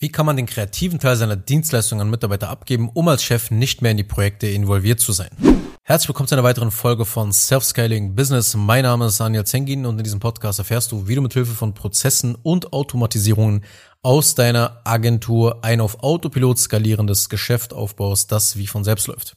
Wie kann man den kreativen Teil seiner Dienstleistung an Mitarbeiter abgeben, um als Chef nicht mehr in die Projekte involviert zu sein? Herzlich willkommen zu einer weiteren Folge von Self-Scaling Business. Mein Name ist Daniel Zengin und in diesem Podcast erfährst du, wie du mit Hilfe von Prozessen und Automatisierungen aus deiner Agentur ein auf Autopilot skalierendes Geschäft aufbaust, das wie von selbst läuft.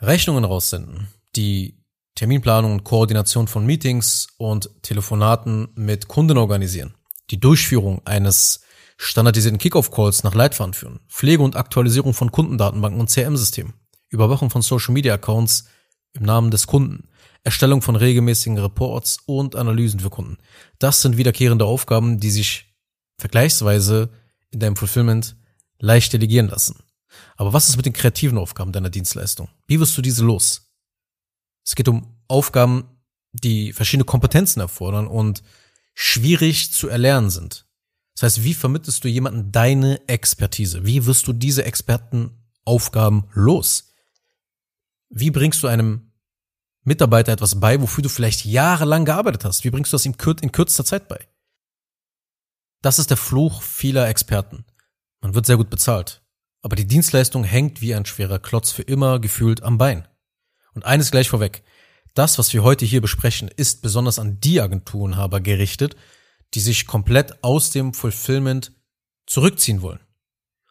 Rechnungen raussenden, die Terminplanung und Koordination von Meetings und Telefonaten mit Kunden organisieren, die Durchführung eines standardisierten Kickoff-Calls nach Leitfaden führen, Pflege und Aktualisierung von Kundendatenbanken und CRM-Systemen, Überwachung von Social-Media-Accounts im Namen des Kunden, Erstellung von regelmäßigen Reports und Analysen für Kunden. Das sind wiederkehrende Aufgaben, die sich vergleichsweise in deinem Fulfillment leicht delegieren lassen. Aber was ist mit den kreativen Aufgaben deiner Dienstleistung? Wie wirst du diese los? Es geht um Aufgaben, die verschiedene Kompetenzen erfordern und schwierig zu erlernen sind. Das heißt, wie vermittelst du jemanden deine Expertise? Wie wirst du diese Expertenaufgaben los? Wie bringst du einem Mitarbeiter etwas bei, wofür du vielleicht jahrelang gearbeitet hast? Wie bringst du das ihm in kürzester Zeit bei? Das ist der Fluch vieler Experten. Man wird sehr gut bezahlt. Aber die Dienstleistung hängt wie ein schwerer Klotz für immer gefühlt am Bein. Und eines gleich vorweg. Das, was wir heute hier besprechen, ist besonders an die Agenturenhaber gerichtet, die sich komplett aus dem Fulfillment zurückziehen wollen.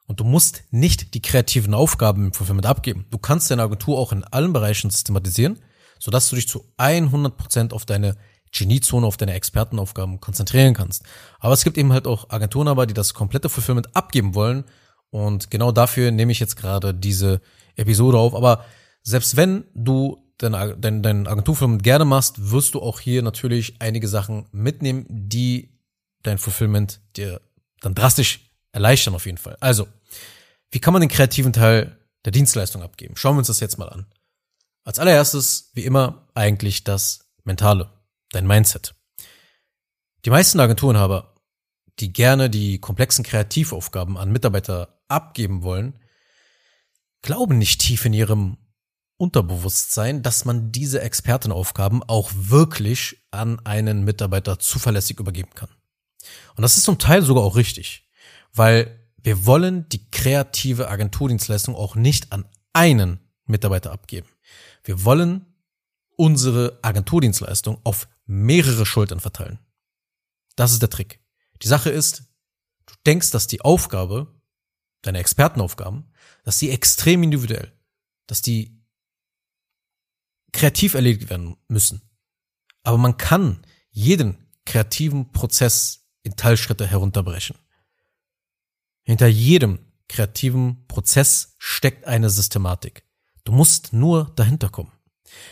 Und du musst nicht die kreativen Aufgaben im Fulfillment abgeben. Du kannst deine Agentur auch in allen Bereichen systematisieren, sodass du dich zu 100 Prozent auf deine Geniezone, auf deine Expertenaufgaben konzentrieren kannst. Aber es gibt eben halt auch Agenturen aber, die das komplette Fulfillment abgeben wollen. Und genau dafür nehme ich jetzt gerade diese Episode auf. Aber selbst wenn du dein, dein, dein Agenturfilm gerne machst, wirst du auch hier natürlich einige Sachen mitnehmen, die dein Fulfillment dir dann drastisch erleichtern auf jeden Fall. Also, wie kann man den kreativen Teil der Dienstleistung abgeben? Schauen wir uns das jetzt mal an. Als allererstes, wie immer, eigentlich das Mentale, dein Mindset. Die meisten Agenturenhaber, die gerne die komplexen Kreativaufgaben an Mitarbeiter abgeben wollen, glauben nicht tief in ihrem Unterbewusstsein, dass man diese Expertenaufgaben auch wirklich an einen Mitarbeiter zuverlässig übergeben kann. Und das ist zum Teil sogar auch richtig, weil wir wollen die kreative Agenturdienstleistung auch nicht an einen Mitarbeiter abgeben. Wir wollen unsere Agenturdienstleistung auf mehrere Schultern verteilen. Das ist der Trick. Die Sache ist, du denkst, dass die Aufgabe, deine Expertenaufgaben, dass die extrem individuell, dass die kreativ erledigt werden müssen. Aber man kann jeden kreativen Prozess in Teilschritte herunterbrechen. Hinter jedem kreativen Prozess steckt eine Systematik. Du musst nur dahinter kommen.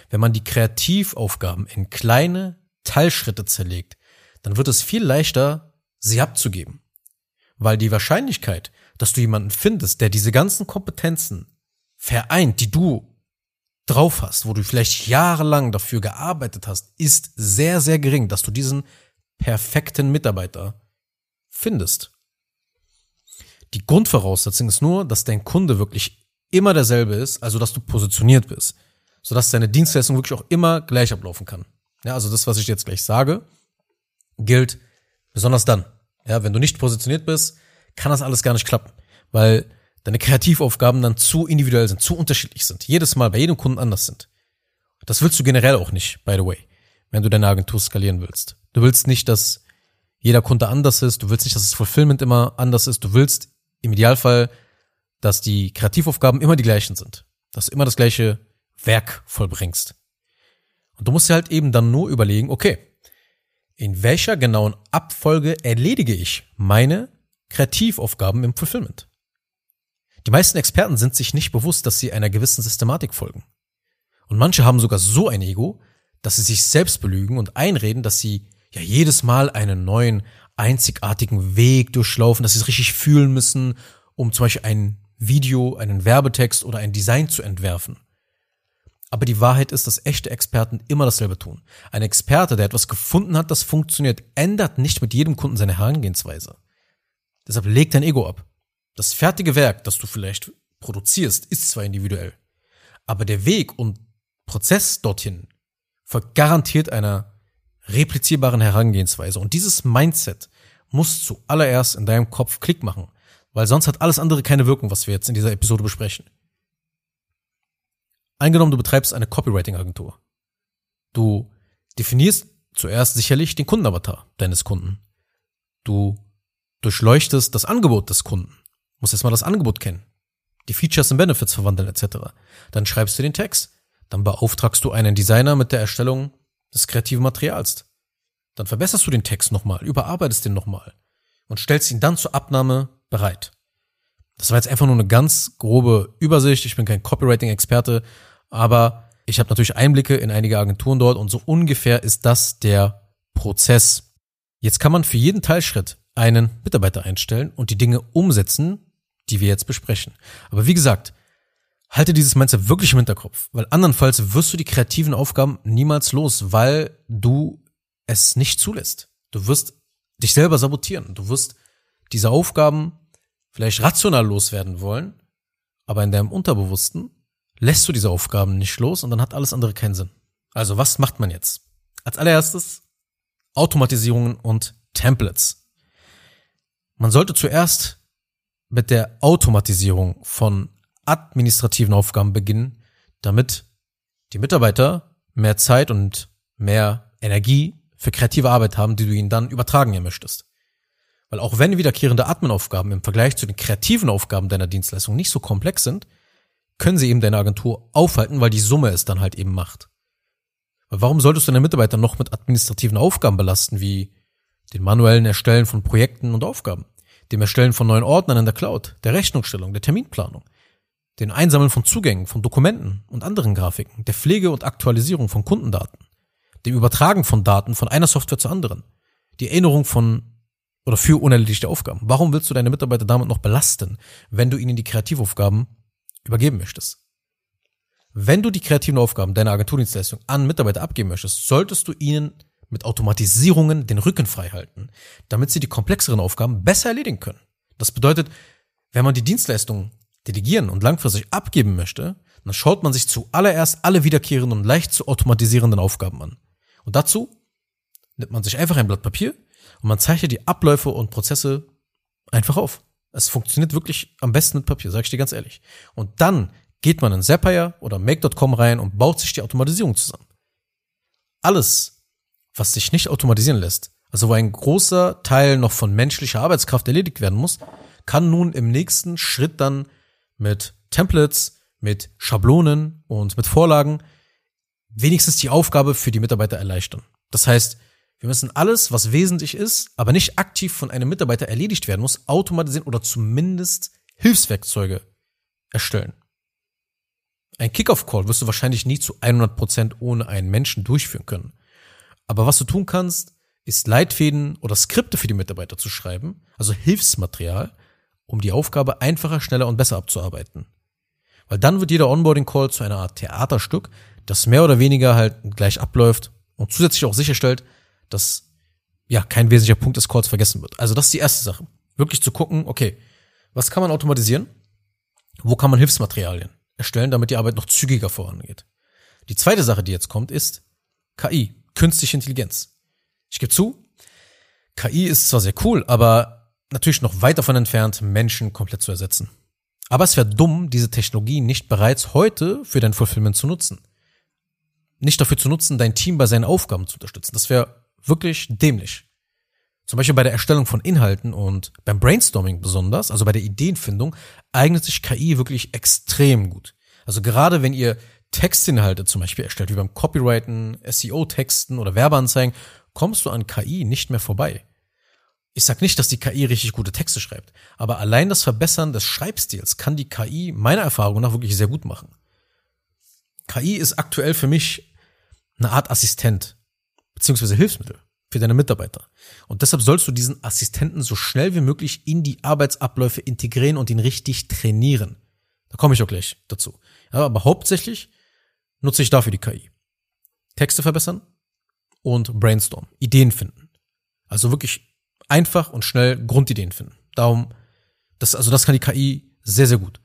Wenn man die Kreativaufgaben in kleine Teilschritte zerlegt, dann wird es viel leichter, sie abzugeben. Weil die Wahrscheinlichkeit, dass du jemanden findest, der diese ganzen Kompetenzen vereint, die du drauf hast, wo du vielleicht jahrelang dafür gearbeitet hast, ist sehr, sehr gering, dass du diesen perfekten Mitarbeiter findest. Die Grundvoraussetzung ist nur, dass dein Kunde wirklich immer derselbe ist, also dass du positioniert bist, sodass deine Dienstleistung wirklich auch immer gleich ablaufen kann. Ja, also das, was ich jetzt gleich sage, gilt besonders dann. Ja, wenn du nicht positioniert bist, kann das alles gar nicht klappen, weil deine Kreativaufgaben dann zu individuell sind, zu unterschiedlich sind, jedes Mal bei jedem Kunden anders sind. Das willst du generell auch nicht, by the way, wenn du deine Agentur skalieren willst. Du willst nicht, dass jeder Kunde anders ist. Du willst nicht, dass das Fulfillment immer anders ist. Du willst im Idealfall, dass die Kreativaufgaben immer die gleichen sind. Dass du immer das gleiche Werk vollbringst. Und du musst dir halt eben dann nur überlegen, okay, in welcher genauen Abfolge erledige ich meine Kreativaufgaben im Fulfillment? Die meisten Experten sind sich nicht bewusst, dass sie einer gewissen Systematik folgen. Und manche haben sogar so ein Ego, dass sie sich selbst belügen und einreden, dass sie ja jedes Mal einen neuen, einzigartigen Weg durchlaufen, dass sie es richtig fühlen müssen, um zum Beispiel ein Video, einen Werbetext oder ein Design zu entwerfen. Aber die Wahrheit ist, dass echte Experten immer dasselbe tun. Ein Experte, der etwas gefunden hat, das funktioniert, ändert nicht mit jedem Kunden seine Herangehensweise. Deshalb leg dein Ego ab. Das fertige Werk, das du vielleicht produzierst, ist zwar individuell, aber der Weg und Prozess dorthin folgt garantiert einer replizierbaren Herangehensweise. Und dieses Mindset muss zuallererst in deinem Kopf Klick machen, weil sonst hat alles andere keine Wirkung, was wir jetzt in dieser Episode besprechen. Eingenommen, du betreibst eine Copywriting-Agentur. Du definierst zuerst sicherlich den Kundenavatar deines Kunden. Du durchleuchtest das Angebot des Kunden. Musst erstmal das Angebot kennen. Die Features und Benefits verwandeln etc. Dann schreibst du den Text. Dann beauftragst du einen Designer mit der Erstellung des kreativen Materials. Dann verbesserst du den Text nochmal, überarbeitest den nochmal und stellst ihn dann zur Abnahme bereit. Das war jetzt einfach nur eine ganz grobe Übersicht. Ich bin kein Copywriting-Experte, aber ich habe natürlich Einblicke in einige Agenturen dort und so ungefähr ist das der Prozess. Jetzt kann man für jeden Teilschritt einen Mitarbeiter einstellen und die Dinge umsetzen, die wir jetzt besprechen. Aber wie gesagt, halte dieses Mindset wirklich im Hinterkopf, weil andernfalls wirst du die kreativen Aufgaben niemals los, weil du es nicht zulässt. Du wirst dich selber sabotieren. Du wirst diese Aufgaben vielleicht rational loswerden wollen, aber in deinem Unterbewussten lässt du diese Aufgaben nicht los und dann hat alles andere keinen Sinn. Also was macht man jetzt? Als allererstes Automatisierungen und Templates. Man sollte zuerst mit der Automatisierung von administrativen Aufgaben beginnen, damit die Mitarbeiter mehr Zeit und mehr Energie für kreative Arbeit haben, die du ihnen dann übertragen möchtest. Weil auch wenn wiederkehrende Admin-Aufgaben im Vergleich zu den kreativen Aufgaben deiner Dienstleistung nicht so komplex sind, können sie eben deine Agentur aufhalten, weil die Summe es dann halt eben macht. Weil warum solltest du deine Mitarbeiter noch mit administrativen Aufgaben belasten, wie den manuellen Erstellen von Projekten und Aufgaben, dem Erstellen von neuen Ordnern in der Cloud, der Rechnungsstellung, der Terminplanung, den Einsammeln von Zugängen, von Dokumenten und anderen Grafiken, der Pflege und Aktualisierung von Kundendaten, dem Übertragen von Daten von einer Software zur anderen, die Erinnerung von oder für unerledigte Aufgaben. Warum willst du deine Mitarbeiter damit noch belasten, wenn du ihnen die Kreativaufgaben übergeben möchtest. Wenn du die kreativen Aufgaben deiner Agenturdienstleistung an Mitarbeiter abgeben möchtest, solltest du ihnen mit Automatisierungen den Rücken frei halten, damit sie die komplexeren Aufgaben besser erledigen können. Das bedeutet, wenn man die Dienstleistung delegieren und langfristig abgeben möchte, dann schaut man sich zuallererst alle wiederkehrenden und leicht zu automatisierenden Aufgaben an. Und dazu nimmt man sich einfach ein Blatt Papier und man zeichnet die Abläufe und Prozesse einfach auf. Es funktioniert wirklich am besten mit Papier, sag ich dir ganz ehrlich. Und dann geht man in Zapier oder Make.com rein und baut sich die Automatisierung zusammen. Alles, was sich nicht automatisieren lässt, also wo ein großer Teil noch von menschlicher Arbeitskraft erledigt werden muss, kann nun im nächsten Schritt dann mit Templates, mit Schablonen und mit Vorlagen wenigstens die Aufgabe für die Mitarbeiter erleichtern. Das heißt, wir müssen alles, was wesentlich ist, aber nicht aktiv von einem Mitarbeiter erledigt werden muss, automatisieren oder zumindest Hilfswerkzeuge erstellen. Ein Kickoff-Call wirst du wahrscheinlich nie zu 100% ohne einen Menschen durchführen können. Aber was du tun kannst, ist Leitfäden oder Skripte für die Mitarbeiter zu schreiben, also Hilfsmaterial, um die Aufgabe einfacher, schneller und besser abzuarbeiten. Weil dann wird jeder Onboarding-Call zu einer Art Theaterstück, das mehr oder weniger halt gleich abläuft und zusätzlich auch sicherstellt, dass ja kein wesentlicher Punkt des Calls vergessen wird. Also das ist die erste Sache. Wirklich zu gucken, okay, was kann man automatisieren? Wo kann man Hilfsmaterialien erstellen, damit die Arbeit noch zügiger vorangeht? Die zweite Sache, die jetzt kommt, ist KI, künstliche Intelligenz. Ich gebe zu, KI ist zwar sehr cool, aber natürlich noch weit davon entfernt, Menschen komplett zu ersetzen. Aber es wäre dumm, diese Technologie nicht bereits heute für dein Fulfillment zu nutzen. Nicht dafür zu nutzen, dein Team bei seinen Aufgaben zu unterstützen. Das wäre wirklich dämlich. Zum Beispiel bei der Erstellung von Inhalten und beim Brainstorming besonders, also bei der Ideenfindung, eignet sich KI wirklich extrem gut. Also gerade wenn ihr Textinhalte zum Beispiel erstellt, wie beim Copywriten, SEO-Texten oder Werbeanzeigen, kommst du an KI nicht mehr vorbei. Ich sag nicht, dass die KI richtig gute Texte schreibt, aber allein das Verbessern des Schreibstils kann die KI meiner Erfahrung nach wirklich sehr gut machen. KI ist aktuell für mich eine Art Assistent beziehungsweise Hilfsmittel für deine Mitarbeiter. Und deshalb sollst du diesen Assistenten so schnell wie möglich in die Arbeitsabläufe integrieren und ihn richtig trainieren. Da komme ich auch gleich dazu. Aber hauptsächlich nutze ich dafür die KI. Texte verbessern und Brainstorm, Ideen finden. Also wirklich einfach und schnell Grundideen finden. Darum, das, also das kann die KI sehr, sehr gut.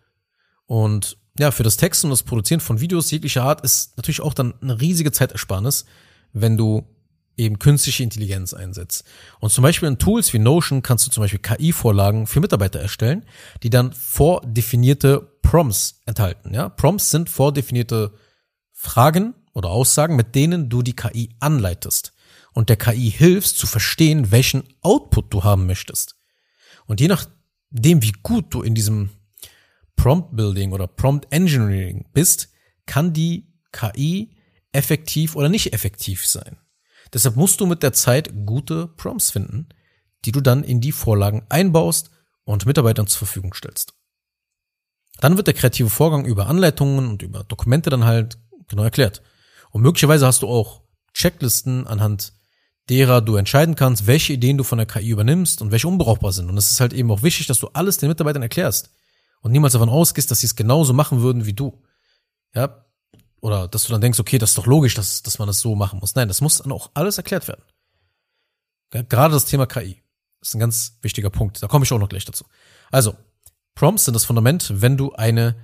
Und ja, für das Texten und das Produzieren von Videos jeglicher Art ist natürlich auch dann eine riesige Zeitersparnis, wenn du eben künstliche Intelligenz einsetzt. Und zum Beispiel in Tools wie Notion kannst du zum Beispiel KI-Vorlagen für Mitarbeiter erstellen, die dann vordefinierte Prompts enthalten. Ja? Prompts sind vordefinierte Fragen oder Aussagen, mit denen du die KI anleitest und der KI hilfst zu verstehen, welchen Output du haben möchtest. Und je nachdem, wie gut du in diesem Prompt Building oder Prompt Engineering bist, kann die KI effektiv oder nicht effektiv sein. Deshalb musst du mit der Zeit gute Prompts finden, die du dann in die Vorlagen einbaust und Mitarbeitern zur Verfügung stellst. Dann wird der kreative Vorgang über Anleitungen und über Dokumente dann halt genau erklärt. Und möglicherweise hast du auch Checklisten, anhand derer du entscheiden kannst, welche Ideen du von der KI übernimmst und welche unbrauchbar sind. Und es ist halt eben auch wichtig, dass du alles den Mitarbeitern erklärst und niemals davon ausgehst, dass sie es genauso machen würden wie du. Ja, oder dass du dann denkst, okay, das ist doch logisch, dass, dass man das so machen muss. Nein, das muss dann auch alles erklärt werden. Gerade das Thema KI ist ein ganz wichtiger Punkt. Da komme ich auch noch gleich dazu. Also, Prompts sind das Fundament, wenn du eine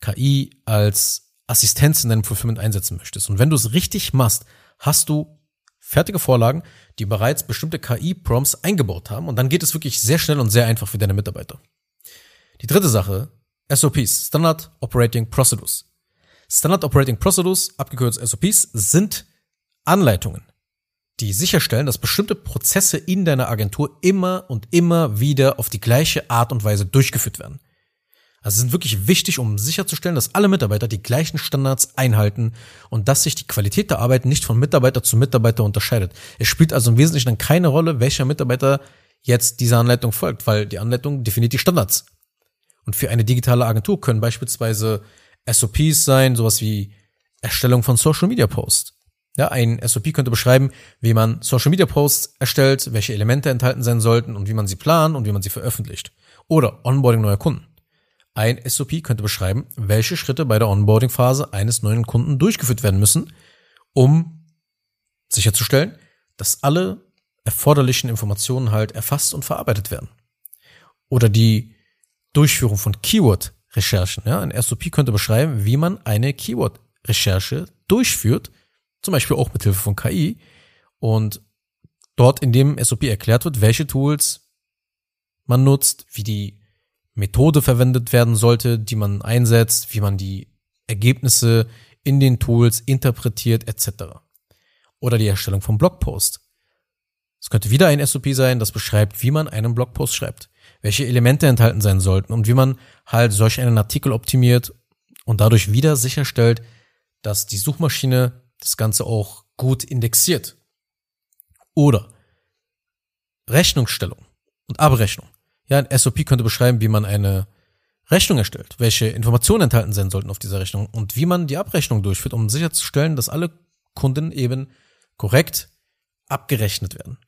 KI als Assistenz in deinem Fulfillment einsetzen möchtest. Und wenn du es richtig machst, hast du fertige Vorlagen, die bereits bestimmte KI-Prompts eingebaut haben. Und dann geht es wirklich sehr schnell und sehr einfach für deine Mitarbeiter. Die dritte Sache, SOPs, Standard Operating Procedures. Standard Operating Procedures, abgekürzt SOPs, sind Anleitungen, die sicherstellen, dass bestimmte Prozesse in deiner Agentur immer und immer wieder auf die gleiche Art und Weise durchgeführt werden. Also sind wirklich wichtig, um sicherzustellen, dass alle Mitarbeiter die gleichen Standards einhalten und dass sich die Qualität der Arbeit nicht von Mitarbeiter zu Mitarbeiter unterscheidet. Es spielt also im Wesentlichen dann keine Rolle, welcher Mitarbeiter jetzt dieser Anleitung folgt, weil die Anleitung definiert die Standards. Und für eine digitale Agentur können beispielsweise SOPs sein, sowas wie Erstellung von Social Media Posts. Ja, ein SOP könnte beschreiben, wie man Social Media Posts erstellt, welche Elemente enthalten sein sollten und wie man sie plant und wie man sie veröffentlicht. Oder Onboarding neuer Kunden. Ein SOP könnte beschreiben, welche Schritte bei der Onboarding-Phase eines neuen Kunden durchgeführt werden müssen, um sicherzustellen, dass alle erforderlichen Informationen halt erfasst und verarbeitet werden. Oder die Durchführung von Keyword Recherchen. Ja? Ein SOP könnte beschreiben, wie man eine Keyword-Recherche durchführt, zum Beispiel auch mit Hilfe von KI. Und dort in dem SOP erklärt wird, welche Tools man nutzt, wie die Methode verwendet werden sollte, die man einsetzt, wie man die Ergebnisse in den Tools interpretiert, etc. Oder die Erstellung von Blogpost. Es könnte wieder ein SOP sein, das beschreibt, wie man einen Blogpost schreibt welche Elemente enthalten sein sollten und wie man halt solch einen Artikel optimiert und dadurch wieder sicherstellt, dass die Suchmaschine das Ganze auch gut indexiert. Oder Rechnungsstellung und Abrechnung. Ja, ein SOP könnte beschreiben, wie man eine Rechnung erstellt, welche Informationen enthalten sein sollten auf dieser Rechnung und wie man die Abrechnung durchführt, um sicherzustellen, dass alle Kunden eben korrekt abgerechnet werden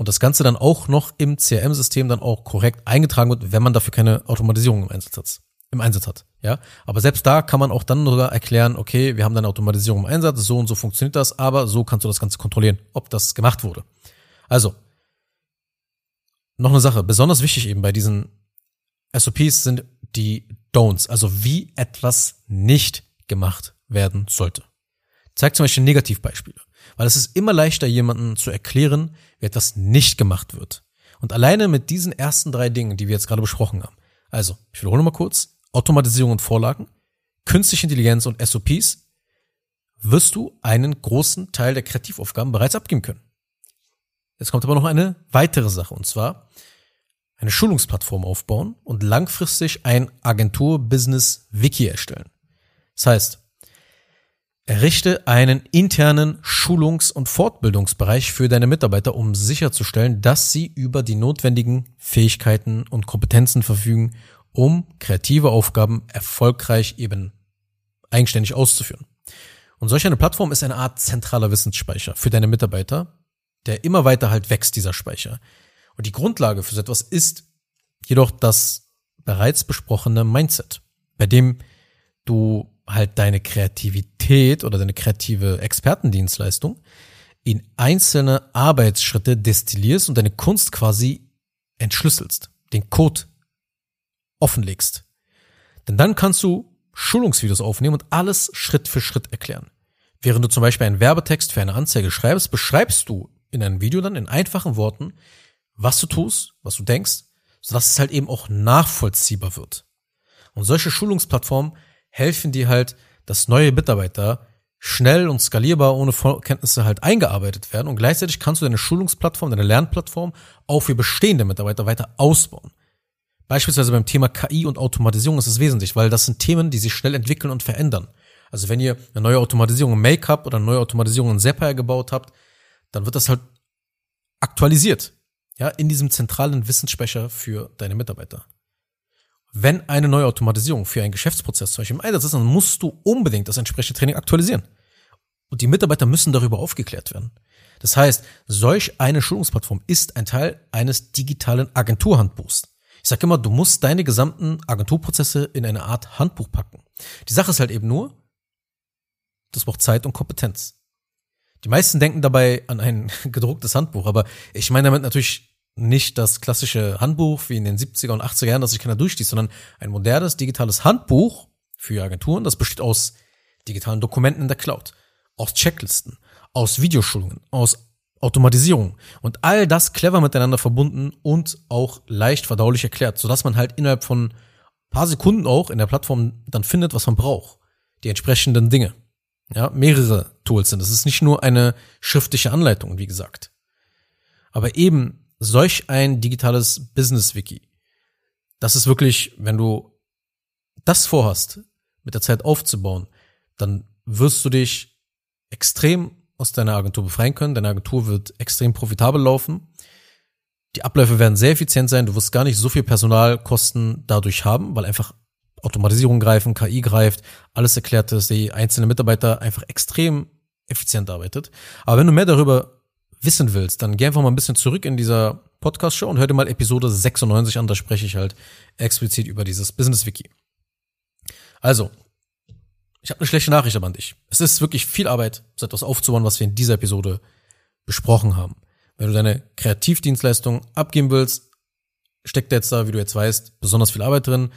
und das Ganze dann auch noch im CRM-System dann auch korrekt eingetragen wird, wenn man dafür keine Automatisierung im Einsatz hat. Im Einsatz hat, ja. Aber selbst da kann man auch dann sogar erklären, okay, wir haben eine Automatisierung im Einsatz, so und so funktioniert das, aber so kannst du das Ganze kontrollieren, ob das gemacht wurde. Also, noch eine Sache, besonders wichtig eben bei diesen SOPs sind die Don'ts, also wie etwas nicht gemacht werden sollte. Zeig zum Beispiel Negativbeispiele. Weil es ist immer leichter, jemanden zu erklären, wie etwas nicht gemacht wird. Und alleine mit diesen ersten drei Dingen, die wir jetzt gerade besprochen haben, also, ich wiederhole mal kurz, Automatisierung und Vorlagen, künstliche Intelligenz und SOPs, wirst du einen großen Teil der Kreativaufgaben bereits abgeben können. Jetzt kommt aber noch eine weitere Sache, und zwar eine Schulungsplattform aufbauen und langfristig ein Agentur-Business-Wiki erstellen. Das heißt, Errichte einen internen Schulungs- und Fortbildungsbereich für deine Mitarbeiter, um sicherzustellen, dass sie über die notwendigen Fähigkeiten und Kompetenzen verfügen, um kreative Aufgaben erfolgreich eben eigenständig auszuführen. Und solch eine Plattform ist eine Art zentraler Wissensspeicher für deine Mitarbeiter, der immer weiter halt wächst, dieser Speicher. Und die Grundlage für so etwas ist jedoch das bereits besprochene Mindset, bei dem du halt deine Kreativität oder deine kreative Expertendienstleistung in einzelne Arbeitsschritte destillierst und deine Kunst quasi entschlüsselst, den Code offenlegst. Denn dann kannst du Schulungsvideos aufnehmen und alles Schritt für Schritt erklären. Während du zum Beispiel einen Werbetext für eine Anzeige schreibst, beschreibst du in einem Video dann in einfachen Worten, was du tust, was du denkst, sodass es halt eben auch nachvollziehbar wird. Und solche Schulungsplattformen helfen dir halt, dass neue Mitarbeiter schnell und skalierbar ohne Vorkenntnisse halt eingearbeitet werden und gleichzeitig kannst du deine Schulungsplattform, deine Lernplattform auch für bestehende Mitarbeiter weiter ausbauen. Beispielsweise beim Thema KI und Automatisierung ist es wesentlich, weil das sind Themen, die sich schnell entwickeln und verändern. Also wenn ihr eine neue Automatisierung im Make-up oder eine neue Automatisierung in Zapier gebaut habt, dann wird das halt aktualisiert. Ja, in diesem zentralen Wissensspeicher für deine Mitarbeiter. Wenn eine neue Automatisierung für einen Geschäftsprozess zum Beispiel im Einsatz ist, dann musst du unbedingt das entsprechende Training aktualisieren. Und die Mitarbeiter müssen darüber aufgeklärt werden. Das heißt, solch eine Schulungsplattform ist ein Teil eines digitalen Agenturhandbuchs. Ich sage immer, du musst deine gesamten Agenturprozesse in eine Art Handbuch packen. Die Sache ist halt eben nur, das braucht Zeit und Kompetenz. Die meisten denken dabei an ein gedrucktes Handbuch, aber ich meine damit natürlich nicht das klassische Handbuch wie in den 70er und 80er Jahren, das sich keiner durchliest, sondern ein modernes digitales Handbuch für Agenturen, das besteht aus digitalen Dokumenten in der Cloud, aus Checklisten, aus Videoschulungen, aus Automatisierung und all das clever miteinander verbunden und auch leicht verdaulich erklärt, sodass man halt innerhalb von paar Sekunden auch in der Plattform dann findet, was man braucht. Die entsprechenden Dinge. Ja, mehrere Tools sind. Es ist nicht nur eine schriftliche Anleitung, wie gesagt. Aber eben solch ein digitales Business-Wiki, das ist wirklich, wenn du das vorhast, mit der Zeit aufzubauen, dann wirst du dich extrem aus deiner Agentur befreien können. Deine Agentur wird extrem profitabel laufen. Die Abläufe werden sehr effizient sein. Du wirst gar nicht so viel Personalkosten dadurch haben, weil einfach Automatisierung greifen, KI greift, alles erklärt ist, die einzelne Mitarbeiter einfach extrem effizient arbeitet. Aber wenn du mehr darüber wissen willst, dann geh einfach mal ein bisschen zurück in dieser Podcast-Show und hör dir mal Episode 96 an, da spreche ich halt explizit über dieses Business-Wiki. Also, ich habe eine schlechte Nachricht aber an dich. Es ist wirklich viel Arbeit, so etwas aufzubauen, was wir in dieser Episode besprochen haben. Wenn du deine Kreativdienstleistung abgeben willst, steckt jetzt da, wie du jetzt weißt, besonders viel Arbeit drin.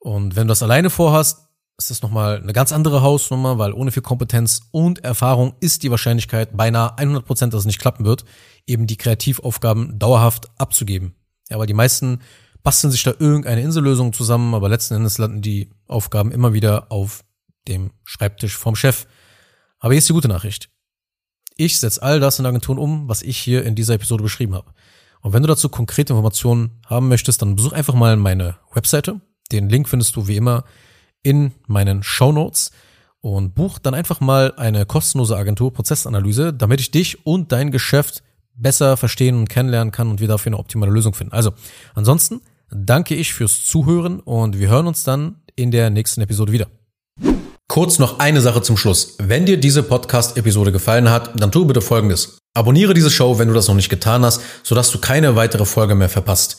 Und wenn du das alleine vorhast, ist das nochmal eine ganz andere Hausnummer, weil ohne viel Kompetenz und Erfahrung ist die Wahrscheinlichkeit beinahe 100 Prozent, dass es nicht klappen wird, eben die Kreativaufgaben dauerhaft abzugeben. Ja, weil die meisten basteln sich da irgendeine Insellösung zusammen, aber letzten Endes landen die Aufgaben immer wieder auf dem Schreibtisch vom Chef. Aber hier ist die gute Nachricht. Ich setze all das in Agenturen um, was ich hier in dieser Episode beschrieben habe. Und wenn du dazu konkrete Informationen haben möchtest, dann besuch einfach mal meine Webseite. Den Link findest du wie immer in meinen Show Notes und buch dann einfach mal eine kostenlose Agentur-Prozessanalyse, damit ich dich und dein Geschäft besser verstehen und kennenlernen kann und wir dafür eine optimale Lösung finden. Also, ansonsten danke ich fürs Zuhören und wir hören uns dann in der nächsten Episode wieder. Kurz noch eine Sache zum Schluss. Wenn dir diese Podcast-Episode gefallen hat, dann tu bitte Folgendes. Abonniere diese Show, wenn du das noch nicht getan hast, sodass du keine weitere Folge mehr verpasst.